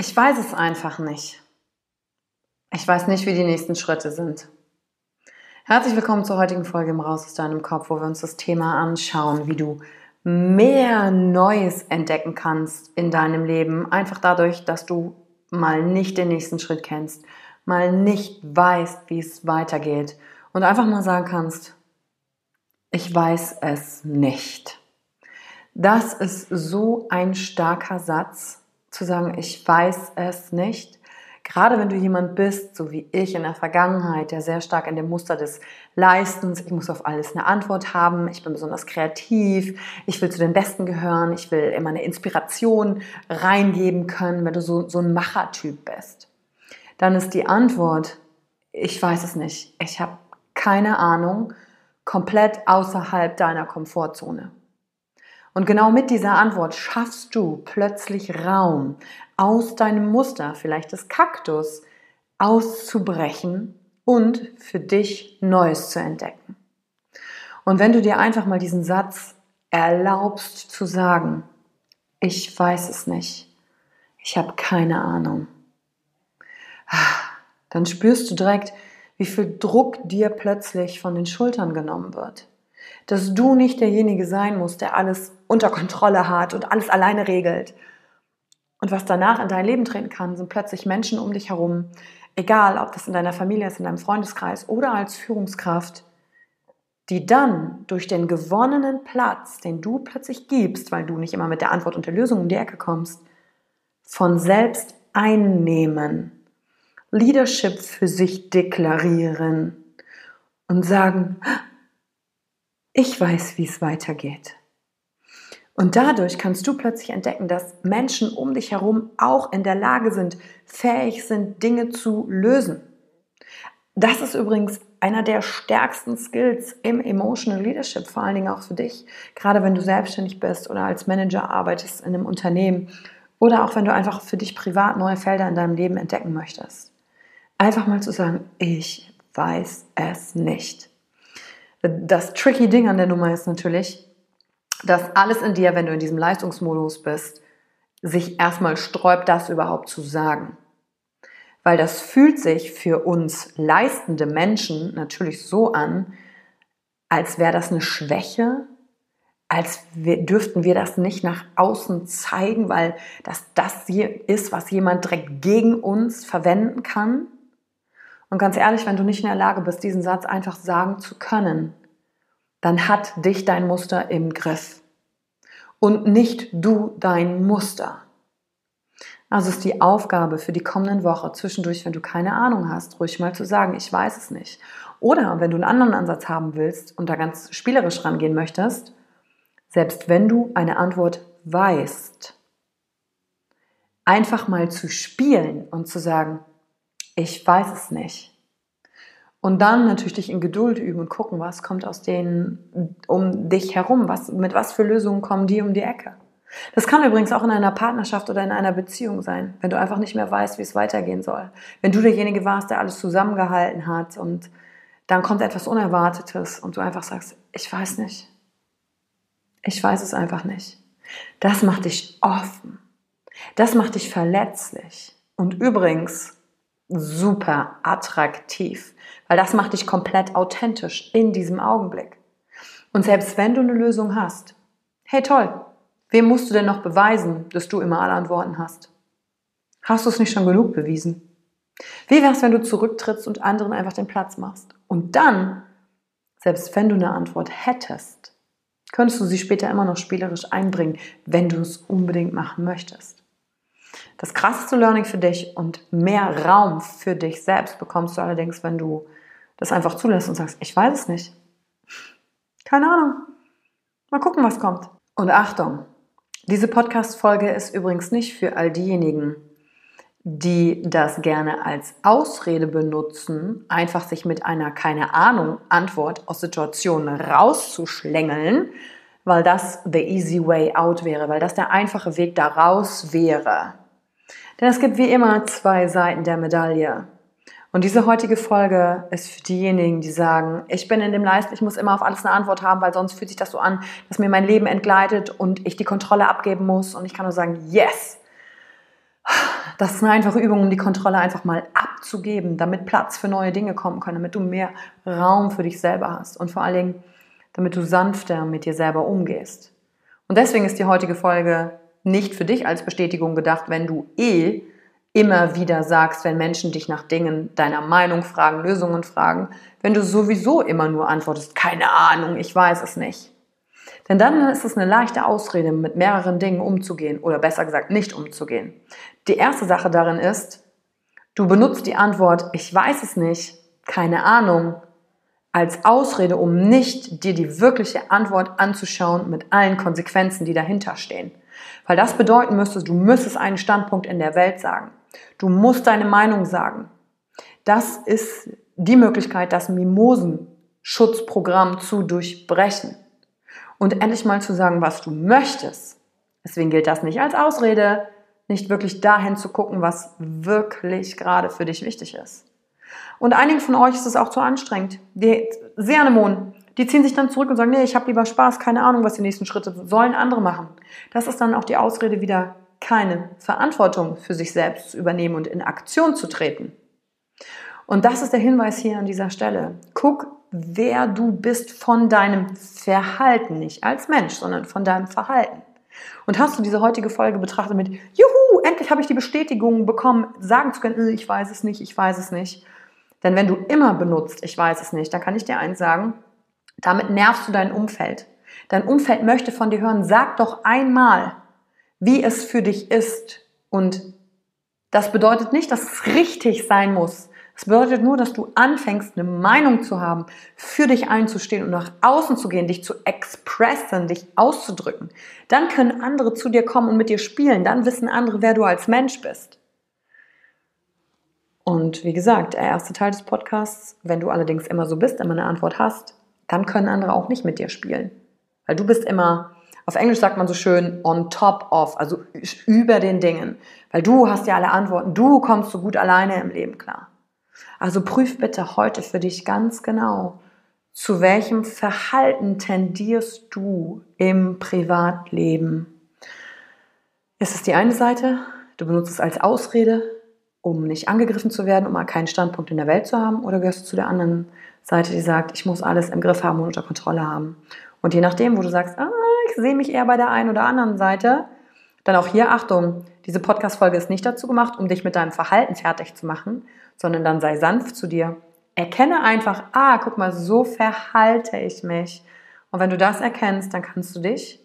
Ich weiß es einfach nicht. Ich weiß nicht, wie die nächsten Schritte sind. Herzlich willkommen zur heutigen Folge im Raus aus deinem Kopf, wo wir uns das Thema anschauen, wie du mehr Neues entdecken kannst in deinem Leben, einfach dadurch, dass du mal nicht den nächsten Schritt kennst, mal nicht weißt, wie es weitergeht und einfach mal sagen kannst, ich weiß es nicht. Das ist so ein starker Satz, zu sagen, ich weiß es nicht. Gerade wenn du jemand bist, so wie ich in der Vergangenheit, der sehr stark in dem Muster des Leistens, ich muss auf alles eine Antwort haben, ich bin besonders kreativ, ich will zu den Besten gehören, ich will immer eine Inspiration reingeben können, wenn du so, so ein Machertyp bist, dann ist die Antwort, ich weiß es nicht, ich habe keine Ahnung, komplett außerhalb deiner Komfortzone. Und genau mit dieser Antwort schaffst du plötzlich Raum, aus deinem Muster, vielleicht des Kaktus, auszubrechen und für dich Neues zu entdecken. Und wenn du dir einfach mal diesen Satz erlaubst zu sagen, ich weiß es nicht, ich habe keine Ahnung, dann spürst du direkt, wie viel Druck dir plötzlich von den Schultern genommen wird dass du nicht derjenige sein musst, der alles unter Kontrolle hat und alles alleine regelt. Und was danach in dein Leben treten kann, sind plötzlich Menschen um dich herum, egal ob das in deiner Familie ist, in deinem Freundeskreis oder als Führungskraft, die dann durch den gewonnenen Platz, den du plötzlich gibst, weil du nicht immer mit der Antwort und der Lösung um die Ecke kommst, von selbst einnehmen, Leadership für sich deklarieren und sagen, ich weiß, wie es weitergeht. Und dadurch kannst du plötzlich entdecken, dass Menschen um dich herum auch in der Lage sind, fähig sind, Dinge zu lösen. Das ist übrigens einer der stärksten Skills im Emotional Leadership, vor allen Dingen auch für dich, gerade wenn du selbstständig bist oder als Manager arbeitest in einem Unternehmen oder auch wenn du einfach für dich privat neue Felder in deinem Leben entdecken möchtest. Einfach mal zu sagen, ich weiß es nicht. Das tricky Ding an der Nummer ist natürlich, dass alles in dir, wenn du in diesem Leistungsmodus bist, sich erstmal sträubt, das überhaupt zu sagen. Weil das fühlt sich für uns leistende Menschen natürlich so an, als wäre das eine Schwäche, als wir, dürften wir das nicht nach außen zeigen, weil das das ist, was jemand direkt gegen uns verwenden kann. Und ganz ehrlich, wenn du nicht in der Lage bist, diesen Satz einfach sagen zu können, dann hat dich dein Muster im Griff und nicht du dein Muster. Also ist die Aufgabe für die kommenden Woche zwischendurch, wenn du keine Ahnung hast, ruhig mal zu sagen, ich weiß es nicht. Oder wenn du einen anderen Ansatz haben willst und da ganz spielerisch rangehen möchtest, selbst wenn du eine Antwort weißt, einfach mal zu spielen und zu sagen, ich weiß es nicht. Und dann natürlich dich in Geduld üben und gucken, was kommt aus denen um dich herum, was, mit was für Lösungen kommen die um die Ecke. Das kann übrigens auch in einer Partnerschaft oder in einer Beziehung sein, wenn du einfach nicht mehr weißt, wie es weitergehen soll. Wenn du derjenige warst, der alles zusammengehalten hat und dann kommt etwas Unerwartetes und du einfach sagst, ich weiß nicht. Ich weiß es einfach nicht. Das macht dich offen. Das macht dich verletzlich. Und übrigens super attraktiv, weil das macht dich komplett authentisch in diesem Augenblick. Und selbst wenn du eine Lösung hast, hey toll, Wem musst du denn noch beweisen, dass du immer alle Antworten hast? Hast du es nicht schon genug bewiesen? Wie wär's, wenn du zurücktrittst und anderen einfach den Platz machst? Und dann, selbst wenn du eine Antwort hättest, könntest du sie später immer noch spielerisch einbringen, wenn du es unbedingt machen möchtest. Das krasseste Learning für dich und mehr Raum für dich selbst bekommst du allerdings, wenn du das einfach zulässt und sagst, ich weiß es nicht. Keine Ahnung. Mal gucken, was kommt. Und Achtung, diese Podcast-Folge ist übrigens nicht für all diejenigen, die das gerne als Ausrede benutzen, einfach sich mit einer keine Ahnung Antwort aus Situationen rauszuschlängeln, weil das the easy way out wäre, weil das der einfache Weg daraus wäre. Denn es gibt wie immer zwei Seiten der Medaille. Und diese heutige Folge ist für diejenigen, die sagen, ich bin in dem Leisten, ich muss immer auf alles eine Antwort haben, weil sonst fühlt sich das so an, dass mir mein Leben entgleitet und ich die Kontrolle abgeben muss. Und ich kann nur sagen, yes! Das ist eine einfache Übung, um die Kontrolle einfach mal abzugeben, damit Platz für neue Dinge kommen kann, damit du mehr Raum für dich selber hast und vor allen Dingen, damit du sanfter mit dir selber umgehst. Und deswegen ist die heutige Folge nicht für dich als Bestätigung gedacht, wenn du eh immer wieder sagst, wenn Menschen dich nach Dingen deiner Meinung fragen, Lösungen fragen, wenn du sowieso immer nur antwortest, keine Ahnung, ich weiß es nicht. Denn dann ist es eine leichte Ausrede, mit mehreren Dingen umzugehen oder besser gesagt nicht umzugehen. Die erste Sache darin ist, du benutzt die Antwort, ich weiß es nicht, keine Ahnung, als Ausrede, um nicht dir die wirkliche Antwort anzuschauen mit allen Konsequenzen, die dahinter stehen. Weil das bedeuten müsste, du müsstest einen Standpunkt in der Welt sagen. Du musst deine Meinung sagen. Das ist die Möglichkeit, das Mimosenschutzprogramm zu durchbrechen und endlich mal zu sagen, was du möchtest. Deswegen gilt das nicht als Ausrede, nicht wirklich dahin zu gucken, was wirklich gerade für dich wichtig ist. Und einigen von euch ist es auch zu anstrengend. Die Anemonen, die ziehen sich dann zurück und sagen, nee, ich habe lieber Spaß, keine Ahnung, was die nächsten Schritte sollen andere machen. Das ist dann auch die Ausrede wieder keine Verantwortung für sich selbst zu übernehmen und in Aktion zu treten. Und das ist der Hinweis hier an dieser Stelle. Guck, wer du bist von deinem Verhalten, nicht als Mensch, sondern von deinem Verhalten. Und hast du diese heutige Folge betrachtet mit, juhu, endlich habe ich die Bestätigung bekommen, sagen zu können, äh, ich weiß es nicht, ich weiß es nicht. Denn wenn du immer benutzt, ich weiß es nicht, dann kann ich dir eins sagen, damit nervst du dein Umfeld. Dein Umfeld möchte von dir hören, sag doch einmal, wie es für dich ist. Und das bedeutet nicht, dass es richtig sein muss. Es bedeutet nur, dass du anfängst, eine Meinung zu haben, für dich einzustehen und nach außen zu gehen, dich zu expressen, dich auszudrücken. Dann können andere zu dir kommen und mit dir spielen. Dann wissen andere, wer du als Mensch bist. Und wie gesagt, der erste Teil des Podcasts, wenn du allerdings immer so bist, immer eine Antwort hast, dann können andere auch nicht mit dir spielen. Weil du bist immer auf Englisch sagt man so schön on top of, also über den Dingen. Weil du hast ja alle Antworten, du kommst so gut alleine im Leben klar. Also prüf bitte heute für dich ganz genau, zu welchem Verhalten tendierst du im Privatleben. Ist es die eine Seite, du benutzt es als Ausrede, um nicht angegriffen zu werden, um mal keinen Standpunkt in der Welt zu haben, oder gehörst du zu der anderen Seite, die sagt, ich muss alles im Griff haben und unter Kontrolle haben. Und je nachdem, wo du sagst, ah, ich sehe mich eher bei der einen oder anderen Seite. Dann auch hier Achtung, diese Podcast-Folge ist nicht dazu gemacht, um dich mit deinem Verhalten fertig zu machen, sondern dann sei sanft zu dir. Erkenne einfach, ah, guck mal, so verhalte ich mich. Und wenn du das erkennst, dann kannst du dich,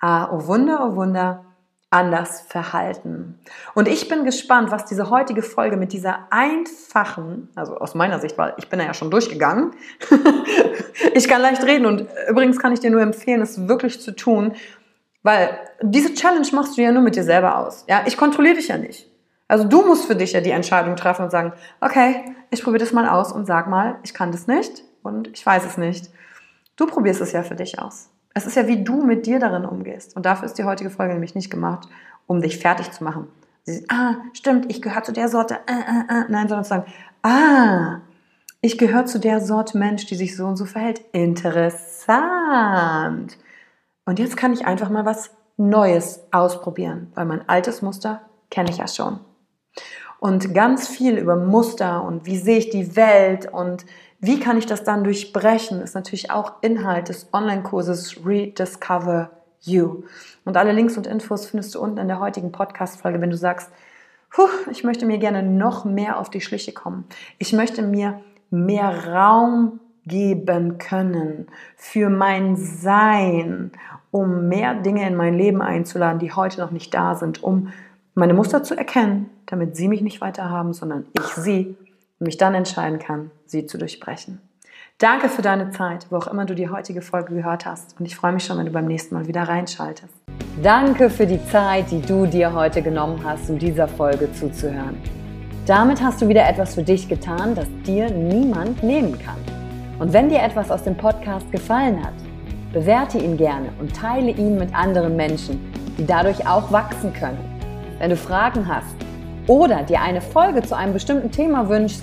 ah, oh Wunder, oh Wunder, anders verhalten. Und ich bin gespannt, was diese heutige Folge mit dieser einfachen, also aus meiner Sicht, weil ich bin ja schon durchgegangen, ich kann leicht reden und übrigens kann ich dir nur empfehlen, es wirklich zu tun, weil diese Challenge machst du ja nur mit dir selber aus. Ja, ich kontrolliere dich ja nicht. Also du musst für dich ja die Entscheidung treffen und sagen, okay, ich probiere das mal aus und sag mal, ich kann das nicht und ich weiß es nicht. Du probierst es ja für dich aus. Es ist ja, wie du mit dir darin umgehst. Und dafür ist die heutige Folge nämlich nicht gemacht, um dich fertig zu machen. Sie, ah, stimmt, ich gehöre zu der Sorte, äh, äh, äh. nein, sondern zu sagen, ah, ich gehöre zu der Sorte Mensch, die sich so und so verhält. Interessant. Und jetzt kann ich einfach mal was Neues ausprobieren, weil mein altes Muster kenne ich ja schon. Und ganz viel über Muster und wie sehe ich die Welt und wie kann ich das dann durchbrechen, ist natürlich auch Inhalt des Online-Kurses Rediscover You. Und alle Links und Infos findest du unten in der heutigen Podcast-Folge, wenn du sagst, ich möchte mir gerne noch mehr auf die Schliche kommen. Ich möchte mir mehr Raum geben können für mein Sein, um mehr Dinge in mein Leben einzuladen, die heute noch nicht da sind, um meine Muster zu erkennen, damit sie mich nicht weiter haben, sondern ich sie mich dann entscheiden kann, sie zu durchbrechen. Danke für deine Zeit, wo auch immer du die heutige Folge gehört hast. Und ich freue mich schon, wenn du beim nächsten Mal wieder reinschaltest. Danke für die Zeit, die du dir heute genommen hast, um dieser Folge zuzuhören. Damit hast du wieder etwas für dich getan, das dir niemand nehmen kann. Und wenn dir etwas aus dem Podcast gefallen hat, bewerte ihn gerne und teile ihn mit anderen Menschen, die dadurch auch wachsen können. Wenn du Fragen hast oder dir eine Folge zu einem bestimmten Thema wünschst,